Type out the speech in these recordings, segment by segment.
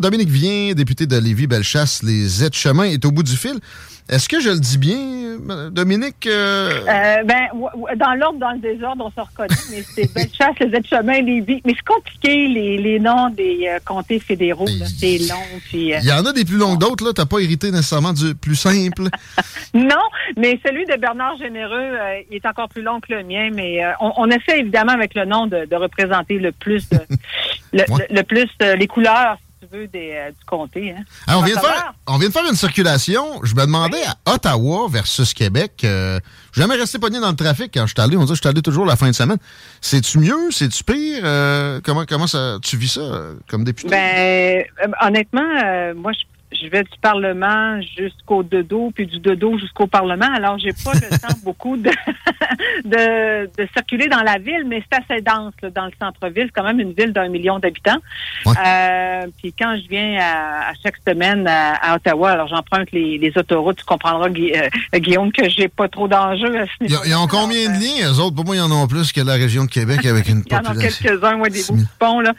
Dominique Vien, député de Lévis-Bellechasse, les aides-chemins, est au bout du fil. Est-ce que je le dis bien, Dominique? Euh, ben, dans l'ordre, dans le désordre, on se reconnaît, mais c'est Bellechasse, les aides-chemins, Lévis. Mais c'est compliqué, les, les, noms des euh, comtés fédéraux. C'est long. Euh, Il y en a des plus longs que d'autres, là. T'as pas hérité nécessairement du plus simple. non, mais celui de Bernard Généreux, il est encore plus long que le mien, mais on, on, essaie évidemment avec le nom de, de représenter le plus, le, ouais. le, le, plus les couleurs veux, des, euh, du comté. Hein. On, vient de faire, on vient de faire une circulation. Je me demandais oui. à Ottawa versus Québec. Euh, jamais resté pogné dans le trafic quand je suis allé. On dit que je suis allé toujours la fin de semaine. C'est-tu mieux? C'est-tu pire? Euh, comment comment ça, tu vis ça euh, comme député? Ben, honnêtement, moi, je je vais du Parlement jusqu'au dodo, puis du dodo jusqu'au Parlement. Alors, j'ai pas le temps beaucoup de, de, de, circuler dans la ville, mais c'est assez dense là, dans le centre-ville. C'est quand même une ville d'un million d'habitants. Ouais. Euh, puis quand je viens à, à chaque semaine à, à, Ottawa, alors j'emprunte les, les autoroutes. Tu comprendras, euh, Guillaume, que j'ai pas trop d'enjeux à ce niveau. Ils ont combien de lignes, eux autres? Pour moi, ils en ont plus que la région de Québec avec une Il y en a quelques-uns, moi, des ponts, là.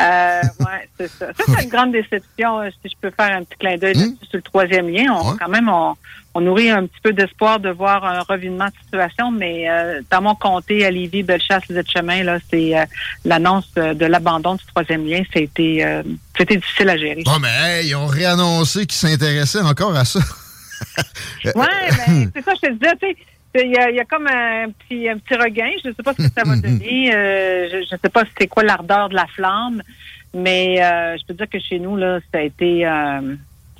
Euh, ouais, c'est ça. Ça, c'est une grande déception, si je peux faire un petit clin d'œil mmh. sur le troisième lien. On, Ouais. Quand même, on, on nourrit un petit peu d'espoir de voir un revirement de situation, mais euh, dans mon comté, à Lévis, Bellechasse, les chemins là, c'est euh, l'annonce de l'abandon du troisième lien. C'était euh, c'était difficile à gérer. Oh, mais hey, ils ont réannoncé qu'ils s'intéressaient encore à ça. ouais, ben, c'est ça, je te disais, tu sais. Il y, a, il y a comme un petit, un petit regain. Je ne sais pas ce que ça va donner. Euh, je ne sais pas c'est quoi l'ardeur de la flamme. Mais euh, je peux dire que chez nous, là, ça a été euh,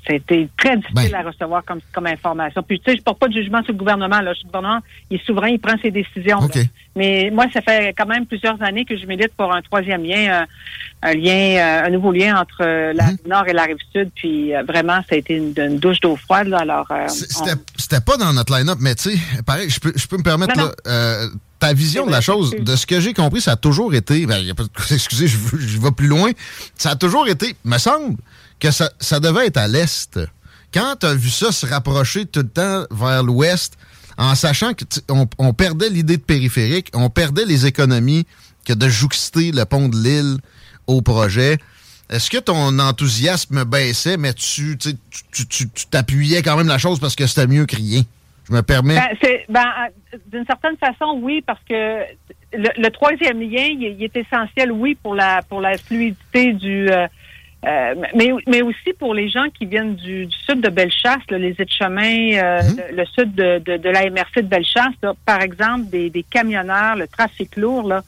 ça a été très difficile Ben. à recevoir comme, comme information. Puis tu sais, je porte pas de jugement sur le gouvernement. Là. Le gouvernement, il est souverain, il prend ses décisions. Mais moi, ça fait quand même plusieurs années que je milite pour un troisième lien, un, un lien, euh, un nouveau lien entre euh, la Mhm. rive nord et la rive sud. Puis euh, vraiment, ça a été une, une douche d'eau froide. Là. Alors, euh, on- C'était pas dans notre line-up, mais tu sais, pareil, je peux, je peux me permettre, Non, là, euh, ta vision de la chose, de ce que j'ai compris, ça a toujours été, ben, y a pas de- excusez, je, je vais plus loin, ça a toujours été, me semble, que ça, ça devait être à l'est. Quand tu as vu ça se rapprocher tout le temps vers l'ouest, en sachant que tu- on, perdait l'idée de périphérique, on perdait les économies que de jouxter le pont de l'île au projet. Est-ce que ton enthousiasme baissait, mais tu tu- tu- tu- tu t'appuyais quand même la chose parce que c'était mieux que rien? Je me permets? Ben, ben, d'une certaine façon, oui, parce que le, le troisième lien, il, il est essentiel, oui, pour la pour la fluidité du. euh, euh, mais, mais aussi pour les gens qui viennent du, du sud de Bellechasse, là, les aides-chemins, euh, Mhm. le, le sud de, de, de la MRC de Bellechasse, là, par exemple, des, des camionneurs, le trafic lourd, là,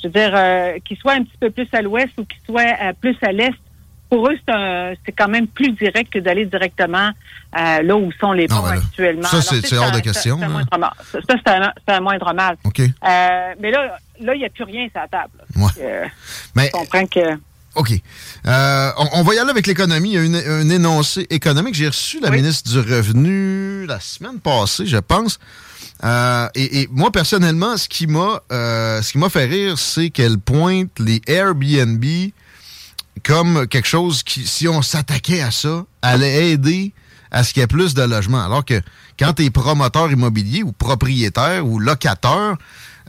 je veux dire, euh, qu'ils soient un petit peu plus à l'ouest ou qu'ils soient euh, plus à l'est, pour eux, c'est, quand même plus direct que d'aller directement euh, là où sont les ponts ben actuellement. Ça, c'est- hors de question, Ça, c'est un moindre mal. Un, moindre. OK. Euh, mais là, là, il n'y a plus rien sur la table. Ouais. Euh, Mais, je comprends que. OK. Euh, on, on va y aller avec l'économie. Il y a une- un énoncé économique. J'ai reçu la Oui. ministre du Revenu la semaine passée, je pense. Euh, et, et moi, personnellement, ce qui m'a euh, ce qui m'a fait rire, c'est qu'elle pointe les Airbnb comme quelque chose qui, si on s'attaquait à ça, allait aider à ce qu'il y ait plus de logements. Alors que quand tu es promoteur immobilier ou propriétaire ou locateur,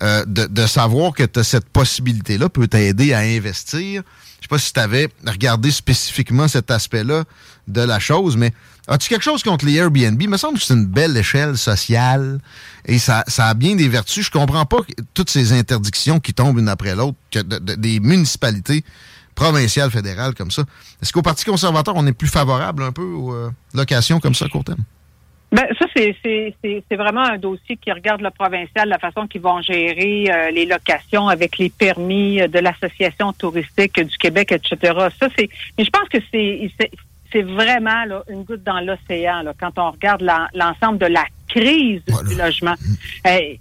euh, de, savoir que tu as cette possibilité-là peut t'aider à investir. Je sais pas si tu avais regardé spécifiquement cet aspect-là de la chose, mais as-tu quelque chose contre les Airbnb? Il me semble que c'est une belle échelle sociale et ça, a bien des vertus. Je comprends pas toutes ces interdictions qui tombent une après l'autre, que des municipalités provinciales, fédérales comme ça. Est-ce qu'au Parti conservateur, on est plus favorable un peu aux euh, locations comme ça à court terme? Ben, ça, c'est vraiment un dossier qui regarde le provincial, la façon qu'ils vont gérer euh, les locations avec les permis euh, de l'Association touristique du Québec, etc. Ça, c'est. Mais je pense que c'est c'est vraiment là, une goutte dans l'océan quand on regarde l'ensemble de la crise du logement. Mm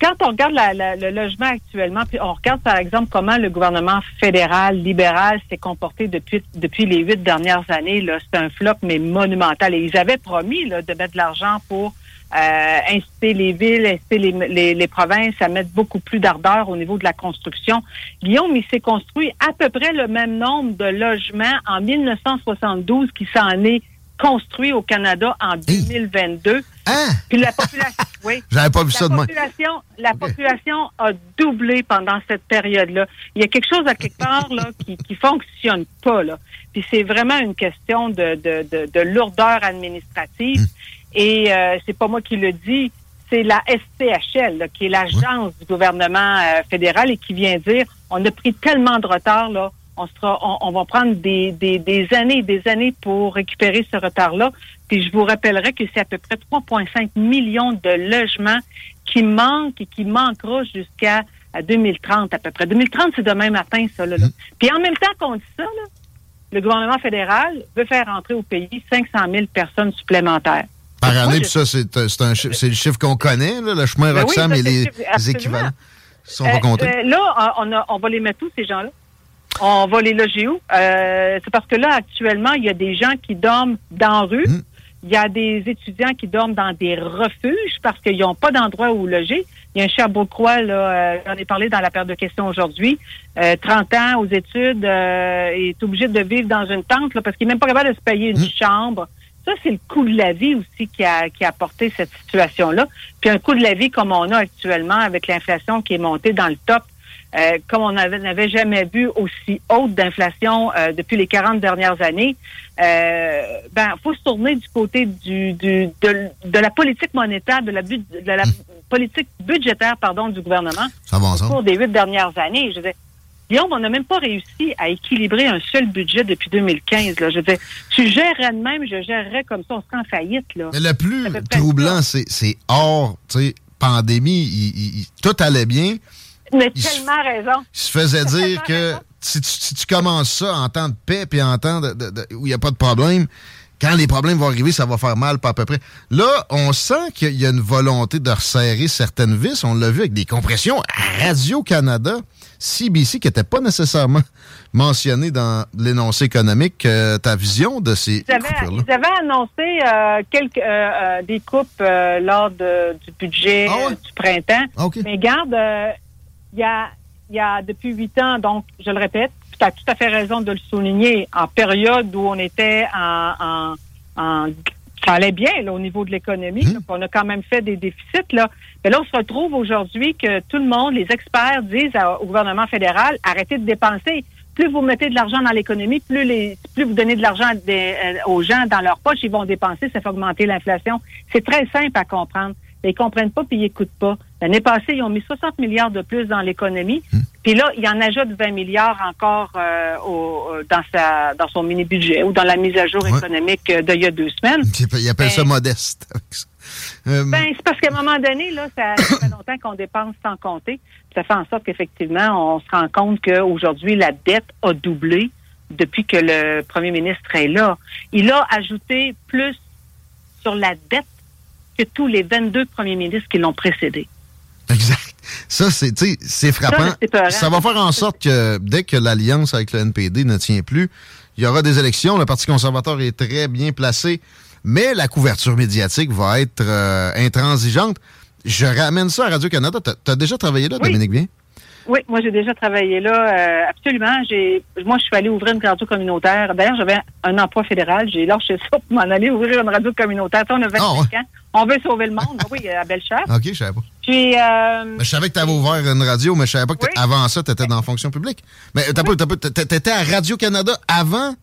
quand on regarde le logement actuellement, puis on regarde par exemple comment le gouvernement fédéral libéral s'est comporté depuis depuis les huit dernières années, là, c'est un flop mais monumental. Et ils avaient promis là, de mettre de l'argent pour euh, inciter les villes, inciter les, les, provinces à mettre beaucoup plus d'ardeur au niveau de la construction. Guillaume, il s'est construit à peu près le même nombre de logements en 1972 qui s'en est construit au Canada en 2022. Hein? Puis la population, oui. J'avais pas vu ça de population, La population a doublé pendant cette période-là. Il y a quelque chose à quelque part là qui, qui fonctionne pas là. Puis c'est vraiment une question de, de, de, de lourdeur administrative. Hum. Et euh, c'est pas moi qui le dis, c'est la SCHL, qui est l'agence du gouvernement euh, fédéral et qui vient dire on a pris tellement de retard là on, sera, on, va prendre des, des, années et des années pour récupérer ce retard-là. Puis je vous rappellerai que c'est à peu près 3,5 millions de logements qui manquent et qui manqueront jusqu'à 2030 à peu près. 2030, c'est demain matin, ça. Là, mm-hmm. Puis en même temps qu'on dit ça, le gouvernement fédéral veut faire entrer au pays 500 000 personnes supplémentaires. Par année, puis ça, c'est le chiffre qu'on connaît, le chemin ben Roxham et les, équivalents. sont pas comptés. Euh, là, on, on va les mettre tous, ces gens-là? On va les loger où? Euh, c'est parce que là, actuellement, il y a des gens qui dorment dans la rue. Hmm. Il y a des étudiants qui dorment dans des refuges parce qu'ils n'ont pas d'endroit où loger. Il y a un Cherbourgois, là, euh, j'en ai parlé dans la paire de questions aujourd'hui, euh, 30 ans aux études, euh, est obligé de vivre dans une tente là, parce qu'il n'est même pas capable de se payer une hmm. chambre. Ça, c'est le coût de la vie aussi qui a, qui a apporté cette situation-là. Puis un coût de la vie comme on a actuellement avec l'inflation qui est montée dans le top euh, comme on n'avait jamais vu aussi haute d'inflation euh, depuis les 40 dernières années, euh, ben faut se tourner du côté du, du de, la politique monétaire, de la, de la politique budgétaire pardon du gouvernement au cours des huit dernières années. Je veux Guillaume, on n'a même pas réussi à équilibrer un seul budget depuis 2015. Là. Je veux dire, tu gérerais de même, je gérerais comme ça, on serait en faillite. Là. Mais le plus troublant, c'est hors pandémie. tout allait bien. Mais tellement raison. Il se faisait dire que si tu, commences ça en temps de paix puis en temps de, où il n'y a pas de problème, quand les problèmes vont arriver, ça va faire mal, pas à peu près. Là, on sent qu'il y a une volonté de resserrer certaines vis. On l'a vu avec des compressions à Radio-Canada, CBC, qui n'était pas nécessairement mentionné dans l'énoncé économique. Euh, ta vision de ces ils avaient, ils avaient annoncé euh, quelques euh, des coupes lors du budget ah du printemps. Mais garde il y a, il y a depuis huit ans, donc je le répète, tu as tout à fait raison de le souligner, en période où on était en, en, ça allait bien là, au niveau de l'économie, mmh. on a quand même fait des déficits là. Mais là, on se retrouve aujourd'hui que tout le monde, les experts disent au gouvernement fédéral, arrêtez de dépenser. Plus vous mettez de l'argent dans l'économie, plus les, plus vous donnez de l'argent euh, aux gens dans leur poche, ils vont dépenser, ça fait augmenter l'inflation. C'est très simple à comprendre. Mais ils comprennent pas puis ils écoutent pas. L'année passée, ils ont mis 60 milliards de plus dans l'économie. Hmm. Puis là, il en ajoute 20 milliards encore euh, au, euh, dans sa dans son mini-budget ou dans la mise à jour économique euh, d'il y a deux semaines. Il appelle ça ben, modeste. ben, c'est parce qu'à un moment donné, là, ça, fait longtemps qu'on dépense sans compter. Ça fait en sorte qu'effectivement, on se rend compte qu'aujourd'hui, la dette a doublé depuis que le premier ministre est là. Il a ajouté plus sur la dette que tous les 22 premiers ministres qui l'ont précédé. Ça, c'est, c'est frappant. Ça, va faire en sorte que dès que l'alliance avec le NPD ne tient plus, il y aura des élections. Le Parti conservateur est très bien placé, mais la couverture médiatique va être euh, intransigeante. Je ramène ça à Radio-Canada. Tu as, déjà travaillé là, Dominique Bien? Oui, moi j'ai déjà travaillé là, euh, absolument. J'ai, moi je suis allée ouvrir une radio communautaire. D'ailleurs, j'avais un emploi fédéral. J'ai lâché ça pour m'en aller ouvrir une radio communautaire. on a 25 ah, ans. On veut sauver le monde. oui, à Bellechasse. OK, je savais pas. Puis. Euh, je savais que tu avais ouvert une radio, mais je savais pas que avant ça, tu étais dans la fonction publique. Mais tu étais à Radio-Canada avant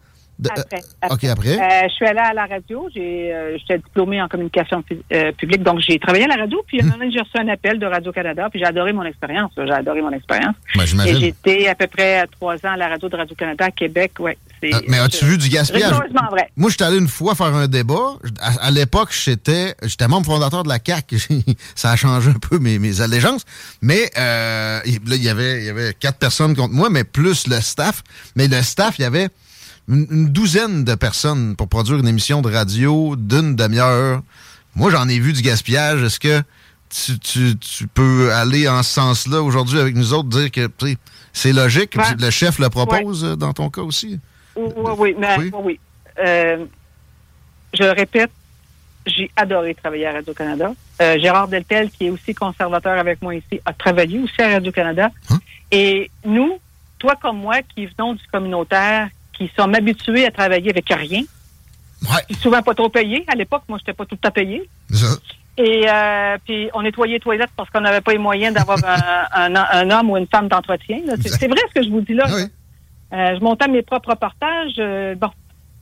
après, euh, OK, après. Euh, je suis allée à la radio. J'ai, euh, j'étais diplômée en communication publique, donc j'ai travaillé à la radio. Puis hum. j'ai reçu un appel de Radio-Canada, puis j'ai adoré mon expérience. J'ai adoré mon expérience. Ben, Et j'étais à peu près trois ans à la radio de Radio-Canada à Québec. Ouais, mais as-tu vu du gaspillage? Vrai. Moi, j'étais allé une fois faire un débat. À, l'époque, j'étais, j'étais membre fondateur de la CAC. Ça a changé un peu mes, mes allégeances. Mais là, il y avait, il y avait quatre personnes contre moi, mais plus le staff. Mais le staff, il y avait une, douzaine de personnes pour produire une émission de radio d'une demi-heure. Moi, j'en ai vu du gaspillage. Est-ce que tu, peux aller en ce sens-là aujourd'hui avec nous autres, dire que c'est logique, le chef le propose euh, dans ton cas aussi? Oui, oui, mais, oui. Euh, je répète, j'ai adoré travailler à Radio-Canada. Euh, Gérard Deltel, qui est aussi conservateur avec moi ici, a travaillé aussi à Radio-Canada. Hein? Et nous, toi comme moi, qui venons du communautaire, qui sont habitués à travailler avec rien. Ouais. souvent pas trop payés. À l'époque, moi, j'étais pas tout à payé. Et euh, puis on nettoyait les toilettes parce qu'on n'avait pas les moyens d'avoir un, homme ou une femme d'entretien. C'est vrai ce que je vous dis là. Euh, je montais mes propres reportages. Euh, bon,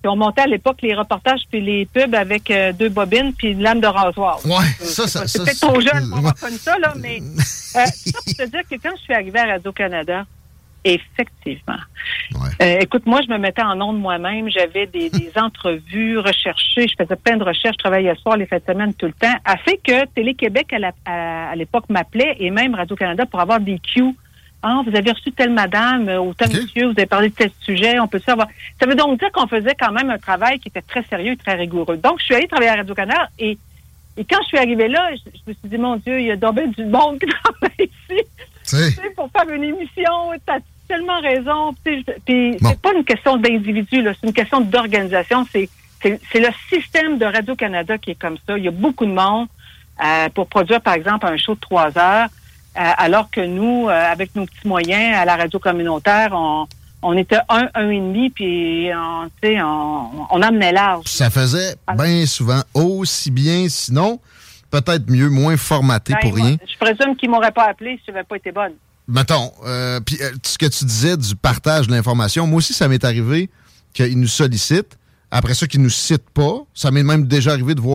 on montait à l'époque les reportages puis les pubs avec deux bobines puis une lame de rasoir. Ouais, ça, ça, C'est peut-être trop jeune pour avoir connu ça, là, mais ça pour te dire que quand je suis arrivée à Radio-Canada, Effectivement. Euh, écoute, moi, je me mettais en onde moi-même. J'avais des, entrevues recherchées. Je faisais plein de recherches. Je travaillais le soir, les fêtes de semaine, tout le temps. A fait que Télé-Québec, à, l'époque, m'appelait et même Radio-Canada pour avoir des cues. Ah, vous avez reçu telle madame ou tel monsieur, vous avez parlé de tel sujet, on peut savoir. Ça veut donc dire qu'on faisait quand même un travail qui était très sérieux et très rigoureux. Donc, je suis allée travailler à Radio-Canada et, et quand je suis arrivée là, je, me suis dit, mon Dieu, il y a donc du monde qui travaille ici. Pour faire une émission, tellement raison. Puis c'est pas une question d'individu, c'est une question d'organisation. C'est c'est le système de Radio-Canada qui est comme ça. Il y a beaucoup de monde euh, pour produire, par exemple, un show de trois heures, euh, alors que nous, euh, avec nos petits moyens à la radio communautaire, on, on était un, un et demi, puis on, on, on amenait large. Ça faisait bien souvent aussi bien, sinon peut-être mieux, moins formaté ben, pour rien. Je présume qu'ils m'auraient pas appelé si je n'avais pas été bonne. Mettons, euh, puis euh, ce que tu disais du partage de l'information, moi aussi, ça m'est arrivé qu'ils nous sollicitent. Après ça, qu'ils nous citent pas. Ça m'est même déjà arrivé de voir.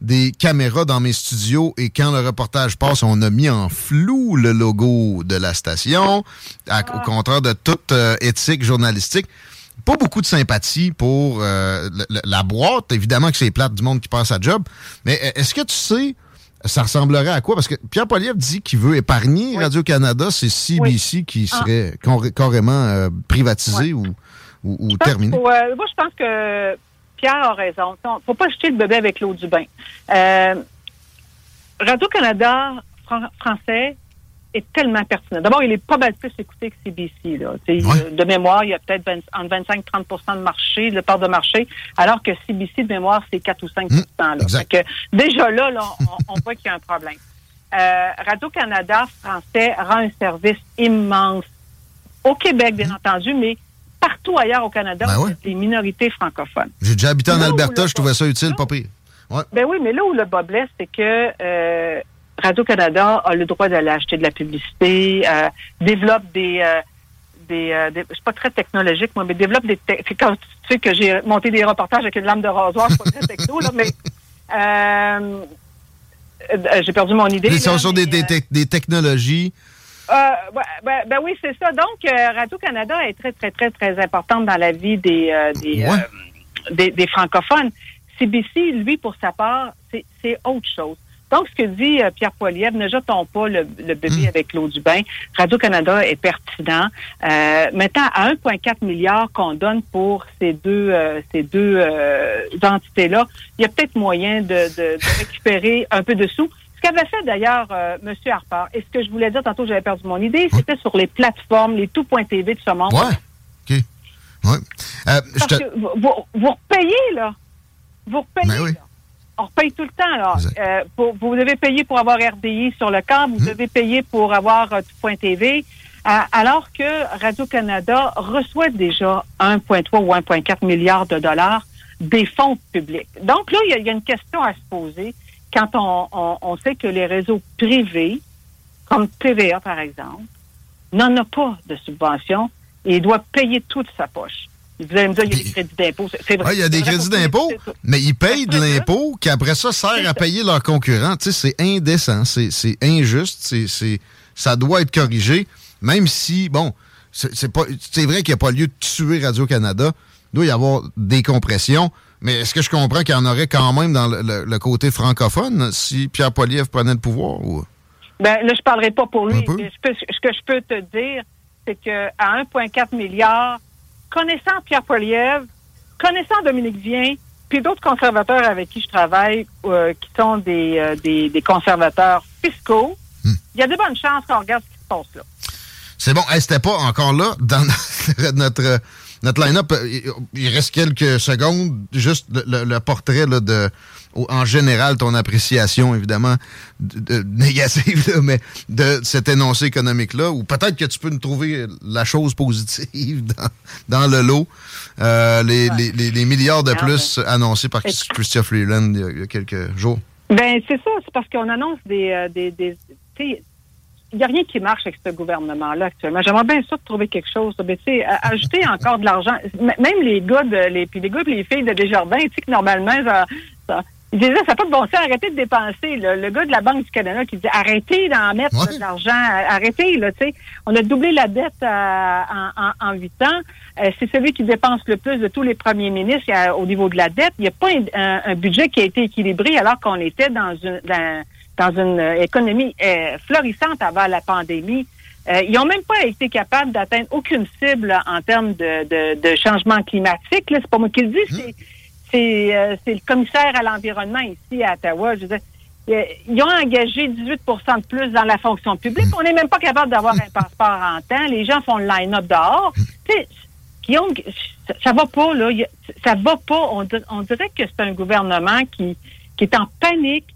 Des caméras dans mes studios et quand le reportage passe, on a mis en flou le logo de la station, au ah. contraire de toute euh, éthique journalistique. Pas beaucoup de sympathie pour euh, la boîte. Évidemment que c'est plate du monde qui passe à job. Mais euh, est-ce que tu sais, ça ressemblerait à quoi? Parce que Pierre Poliev dit qu'il veut épargner Radio-Canada. C'est CBC qui ah. serait carrément privatisé ou, ou, terminé. moi, je pense que Pierre a raison. Il ne faut pas jeter le bébé avec l'eau du bain. Euh, Radio-Canada français est tellement pertinent. D'abord, il est pas mal plus écouté que CBC. Là. De mémoire, il y a peut-être entre 25 30% de marché, de part de marché, alors que CBC, de mémoire, c'est 4 ou 5 mmh, là. Déjà là, on, voit qu'il y a un problème. Euh, Radio-Canada français rend un service immense au Québec, bien mmh. entendu, mais partout ailleurs au Canada, ben les minorités francophones. J'ai déjà habité en Alberta, je trouvais ça utile, pas pire. Ben oui, mais là où le bas blesse, c'est que euh, Radio-Canada a le droit d'aller acheter de la publicité, euh, développe des, euh, des, euh, des je suis pas très technologique, moi, mais développe des, c'est quand tu sais que j'ai monté des reportages avec une lame de rasoir, je suis pas très techno, là, mais euh, euh, j'ai perdu mon idée. Ce sont des, des, des, technologies. Euh, ben, ben, oui, c'est ça. Donc, Radio-Canada est très, très, très, très importante dans la vie des, des, des, des francophones. CBC, lui, pour sa part, c'est autre chose. Donc, ce que dit euh, Pierre Poilievre, ne jetons pas le, bébé hmm. avec l'eau du bain. Radio-Canada est pertinent. Euh, maintenant, à 1,4 milliard qu'on donne pour ces deux, euh, ces deux euh, entités-là, il y a peut-être moyen de, de, de, récupérer un peu de sous. Ce qu'avait fait d'ailleurs M. Harper, et ce que je voulais dire tantôt, j'avais perdu mon idée, c'était sur les plateformes, les tout.tv de ce monde. Ouais. OK. Ouais. Parce que vous, vous, repayez, là. Vous repayez, ben oui on paye tout le temps. Là. Euh, vous devez payer pour avoir RDI sur le câble, vous hmm. devez payer pour avoir euh, Point TV, euh, alors que Radio-Canada reçoit déjà 1,3 ou 1,4 milliard de dollars des fonds publics. Donc là, il y, a une question à se poser quand on, on, sait que les réseaux privés, comme TVA par exemple, n'en ont pas de subvention et doit payer toute sa poche. Vous allez me dire, il y a des crédits d'impôt. C'est vrai. il y a des crédits d'impôt, mais ils payent de l'impôt qui, après ça, sert à payer leurs concurrents. Tu sais, c'est indécent, c'est injuste, c'est ça doit être corrigé, même si, bon, c'est vrai qu'il n'y a pas lieu de tuer Radio-Canada. Il doit y avoir des compressions. Mais est-ce que je comprends qu'il y en aurait quand même dans le, côté francophone si Pierre Poilievre prenait le pouvoir? Ou... Ben, là, je ne parlerai pas pour lui. ce que je peux te dire, c'est qu'à 1,4 milliard, connaissant Pierre Poilievre, connaissant Dominique Vien, puis d'autres conservateurs avec qui je travaille, euh, qui sont des, euh, des, des, conservateurs fiscaux, hmm. il y a de bonnes chances qu'on regarde ce qui se passe là. C'est bon. C'était pas encore là dans notre, notre line-up. Il reste quelques secondes. Juste le, portrait là, de en général, ton appréciation, évidemment, négative, mais de cet énoncé économique-là, ou peut-être que tu peux nous trouver la chose positive dans, le lot. Euh, les, les, milliards de plus annoncés par Christophe Freeland il y a quelques jours. Ben c'est ça, c'est parce qu'on annonce des, euh, des, des il n'y a rien qui marche avec ce gouvernement-là actuellement. J'aimerais bien sûr trouver quelque chose. Mais tu sais, ajouter encore de l'argent. Même les gars de les puis les gars et les filles de Desjardins, tu sais que normalement ça, il disait, ça n'a pas de bon sens, arrêtez de dépenser. Le gars de la Banque du Canada qui dit, arrêtez d'en mettre de l'argent, arrêtez, là, tu sais. On a doublé la dette euh, en huit ans. Euh, c'est celui qui dépense le plus de tous les premiers ministres au niveau de la dette. Il n'y a pas un, budget qui a été équilibré alors qu'on était dans une dans, une économie euh, florissante avant la pandémie. ils n'ont même pas été capables d'atteindre aucune cible en termes de, de, de changement climatique. C'est pas moi qui le dis, hum. c'est euh, le commissaire à l'environnement ici à Ottawa. Je veux dire, ils ont engagé 18 de plus dans la fonction publique. On n'est même pas capable d'avoir un passeport en temps. Les gens font le line-up dehors. Sais, Guillaume, ça, va pas, là. Ça va pas. On, dirait que c'est un gouvernement qui, qui est en panique,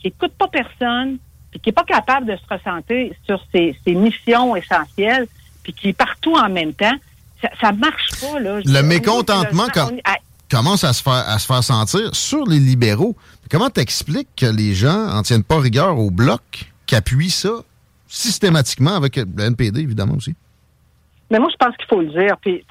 qui écoute pas personne, puis qui est pas capable de se ressentir sur ses, missions essentielles, puis qui est partout en même temps. Ça, ça marche pas, là. Le mécontentement, quand commence à se faire, à se faire sentir sur les libéraux. Comment t'expliques que les gens en tiennent pas rigueur au bloc qui appuie ça systématiquement avec le NPD, évidemment aussi? Mais moi, je pense qu'il faut le dire. Puis,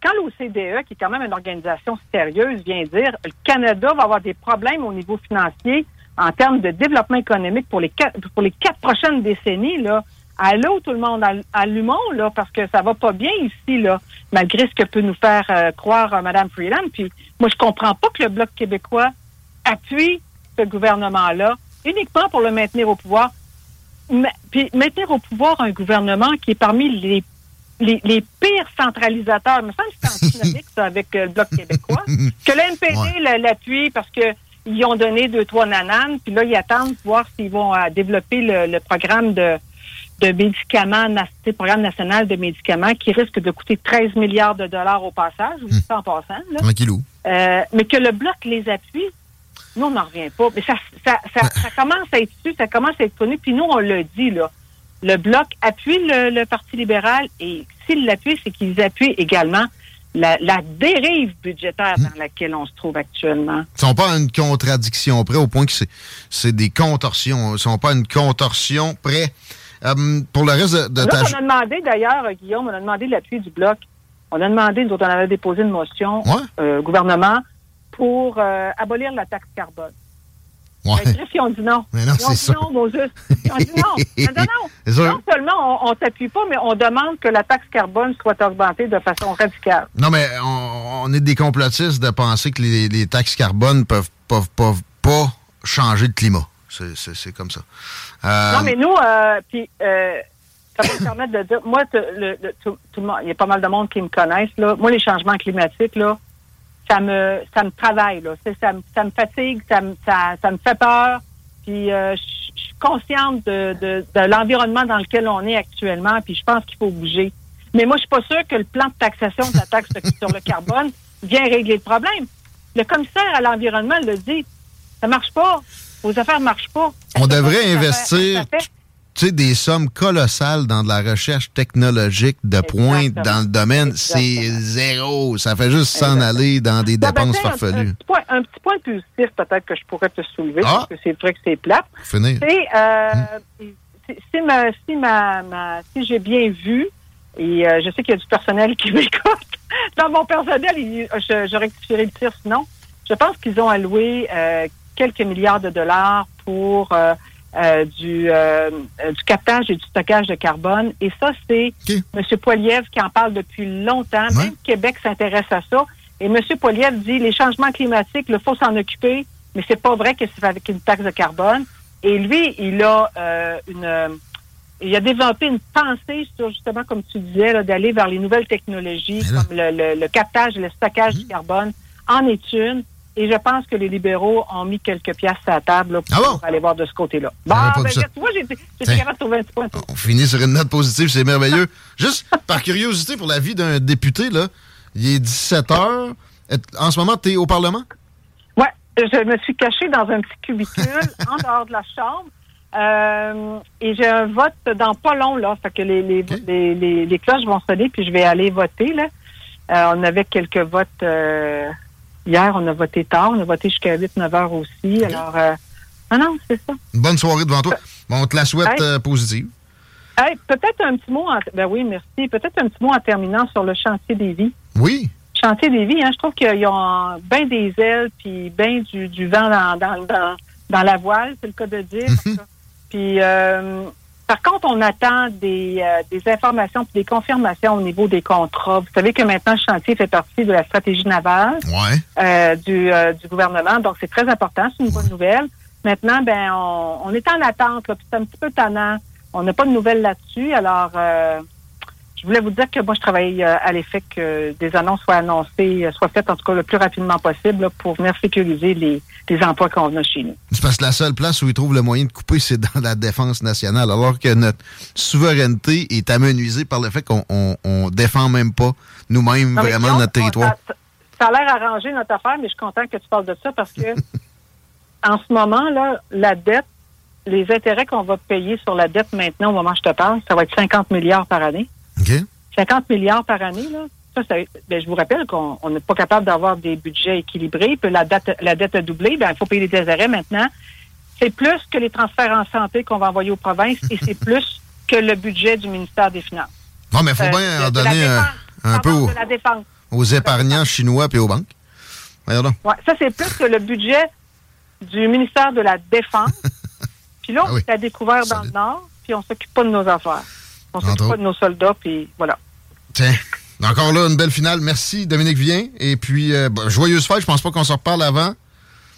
quand l'OCDE, qui est quand même une organisation sérieuse, vient dire le Canada va avoir des problèmes au niveau financier en termes de développement économique pour les quatre, pour les quatre prochaines décennies, là, allô tout le monde, allumons là parce que ça va pas bien ici là, malgré ce que peut nous faire euh, croire euh, Mme Freeland. Puis moi je comprends pas que le bloc québécois appuie ce gouvernement-là uniquement pour le maintenir au pouvoir. puis maintenir au pouvoir un gouvernement qui est parmi les les, les pires centralisateurs. Il me semble que c'est antinomique, ça, avec euh, le Bloc québécois. Que le NPD l'appuie parce que ils ont donné deux, trois nananes, puis là, ils attendent pour voir s'ils vont développer le, programme de, de médicaments, le programme national de médicaments qui risque de coûter 13 milliards de dollars au passage, ou hum. en passant. Là. Euh, mais que le bloc les appuie, nous, on n'en revient pas. Mais ça, ça, ça, ça, commence à être su, ça commence à être connu, puis nous, on le dit, là. Le bloc appuie le, Parti libéral et s'il l'appuie, c'est qu'ils appuient également la, dérive budgétaire dans laquelle on se trouve actuellement. Ils sont pas une contradiction près au point que c'est des contorsions. Ils sont pas une contorsion près Euh, pour le reste de, de Là, ta... on a demandé, d'ailleurs, euh, Guillaume, on a demandé l'appui du Bloc. On a demandé, nous autres, on avait déposé une motion Ouais. euh, au gouvernement pour euh, abolir la taxe carbone. Ouais. Chris, ils ont dit non. Mais non, ils ont dit non. Ils ont dit non. Mais non, seulement on, on t'appuie pas, mais on demande que la taxe carbone soit augmentée de façon radicale. Non, mais on, on est des complotistes de penser que les, les taxes carbone peuvent, peuvent, peuvent pas changer le climat. C'est- comme ça. Euh, Non, mais nous, euh, puis, euh, ça va me permettre de dire, moi, il y a pas mal de monde qui me connaissent, là. Moi, les changements climatiques, là, ça me, ça me travaille, là. Ça, me- ça me fatigue, ça me, ça, ça me fait peur. Puis, euh, je je suis consciente de, de, de l'environnement dans lequel on est actuellement, puis je pense qu'il faut bouger. Mais moi, je suis pas sûre que le plan de taxation de la taxe sur le carbone vient régler le problème. Le commissaire à l'environnement le dit. Ça marche pas. Vos affaires marchent pas. On devrait investir ça fait- tu sais, des sommes colossales dans de la recherche technologique de pointe Exactement. dans le domaine. C'est zéro. Ça fait juste s'en aller dans des ben, dépenses tiens, un- Un, farfelues. petit point, un petit point positif peut-être que je pourrais te soulever, Ah. parce que c'est vrai que c'est plate. Finir. C'est, euh, Hmm. ma, si, ma, ma- si j'ai bien vu, et euh, je sais qu'il y a du personnel qui m'écoute, dans mon personnel, il- je, je rectifierai le tir sinon, je pense qu'ils ont alloué euh, quelques milliards de dollars pour euh, du, euh, du captage et du stockage de carbone. Et ça, c'est. M. Poiliev qui en parle depuis longtemps. Ouais. Même Québec s'intéresse à ça. Et M. Poiliev dit les changements climatiques, il faut s'en occuper, mais c'est pas vrai que c'est avec une taxe de carbone. Et lui, il a euh, une euh, il a développé une pensée sur justement, comme tu disais, d'aller vers les nouvelles technologies comme le, le- le captage et le stockage du carbone en est une. Et je pense que les libéraux ont mis quelques pièces à la table là, pour Ah bon? aller voir de ce côté-là. Bon, ben, j'ai j'ai Tiens. été capable de trouver un petit point. On finit sur une note positive, c'est merveilleux. Juste par curiosité pour la vie d'un député, là, il est 17 heures. En ce moment, tu es au Parlement? Ouais, je me suis cachée dans un petit cubicule en dehors de la chambre. Euh, et j'ai un vote dans pas long, là. Fait que les, les, Ok. les, les- les cloches vont sonner, puis je vais aller voter, là. Euh, on avait quelques votes euh, hier, on a voté tard, on a voté jusqu'à 8-9 heures aussi. Alors, euh, ah non, c'est ça. Une bonne soirée devant toi. Bon, on te la souhaite Hey. euh, positive. Hey, peut-être un petit mot, en, ben oui, merci. Peut-être un petit mot en terminant sur le chantier des vies. Oui. chantier des vies, hein, je trouve qu'ils ont bien des ailes puis bien du, du vent dans, dans, dans, dans la voile, c'est le cas de dire. Mhm. Puis euh, par contre, on attend des, euh, des informations puis des confirmations au niveau des contrats. Vous savez que maintenant, le chantier fait partie de la stratégie navale Ouais. euh, du, euh, du gouvernement, donc c'est très important, c'est une bonne nouvelle. Maintenant, ben on, on est en attente, c'est un petit peu tannant. On n'a pas de nouvelles là-dessus, alors euh, voulais vous dire que moi, je travaille euh, à l'effet que des annonces soient annoncées, euh, soient faites en tout cas le plus rapidement possible là, pour venir sécuriser les, les emplois qu'on a chez nous. C'est parce que la seule place où ils trouvent le moyen de couper, c'est dans la défense nationale, alors que notre souveraineté est amenuisée par le fait qu'on on, on défend même pas nous-mêmes vraiment notre territoire. Ça, ça a l'air arrangé notre affaire, mais je suis content que tu parles de ça parce que en ce moment, là, la dette, les intérêts qu'on va payer sur la dette maintenant, au moment où je te parle, ça va être 50 milliards par année. OK? 50 milliards par année, là. Ça, ça- ben, je vous rappelle qu'on on n'est pas capable d'avoir des budgets équilibrés, puis la dette, la dette a doublé, ben, il faut payer les intérêts maintenant. C'est plus que les transferts en santé qu'on va envoyer aux provinces et c'est plus que le budget du ministère des Finances. Non, mais il faut Euh, bien en donner un, défense. un peu aux, épargnants chinois et aux banques. Ouais, ça, c'est plus que le budget du ministère de la Défense. Puis là, Ah on oui. s'est à découvert dans le Nord, puis on s'occupe pas de nos affaires. On s'occupe pas de nos soldats, puis voilà. Tiens. Encore là, une belle finale. Merci, Dominique Vien. Et puis, euh, bah, joyeuse fête. Je pense pas qu'on se reparle avant.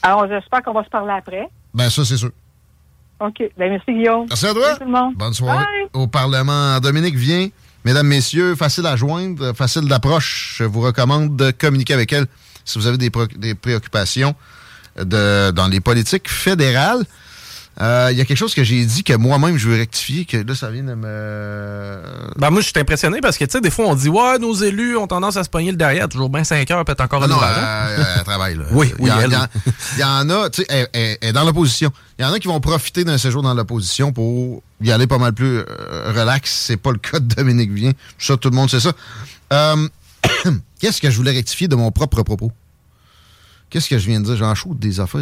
Alors, j'espère qu'on va se parler après. Ben, ça, c'est sûr. OK. Ben, merci, Guillaume. Merci à toi. Salut tout le monde. Bonne soirée Bye. au Parlement. Dominique vient. Mesdames, messieurs, facile à joindre, facile d'approche. Je vous recommande de communiquer avec elle si vous avez des, pré- des préoccupations de, dans les politiques fédérales. Euh, Il y a quelque chose que j'ai dit que moi-même je veux rectifier, que là, ça vient de me. Ben moi, je suis impressionné parce que, tu sais, des fois, on dit, ouais, nos élus ont tendance à se pogner le derrière. Toujours bien 5 heures, peut-être encore Ah une non, ouvrage, hein? euh, elle travaille, là. Oui, oui, il y en- il y en a, tu sais, elle, elle- elle est dans l'opposition. Il y en a qui vont profiter d'un séjour dans l'opposition pour y aller pas mal plus euh, relax. C'est pas le cas de Dominique Vien. Ça, tout le monde sait ça. Euh, Qu'est-ce que je voulais rectifier de mon propre propos? Qu'est-ce que je viens de dire? J'en des affaires.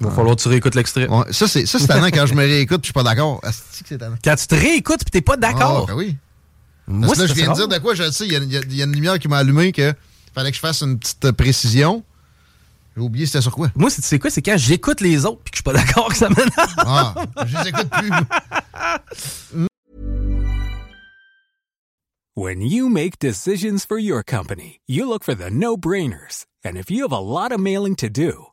Il va falloir que tu réécoutes l'extrait. Ouais, ça, c'est ça, c'est tannant quand je me réécoute puis je suis pas d'accord. Asti que c'est tannant. Quand tu te réécoutes puis t'es pas d'accord. Ah, ben oui. Moi, Parce que là, c'est je viens de dire de quoi, je le sais, il y, y y a une lumière qui m'a allumé que fallait que je fasse une petite précision. J'ai oublié c'était sur quoi. Moi, c'est tu sais quoi? C'est quand j'écoute les autres puis que je suis pas d'accord que ça m'énerve. Ah, je les écoute plus. When you make decisions for your company, you look for the no-brainers. And if you have a lot of mailing to do,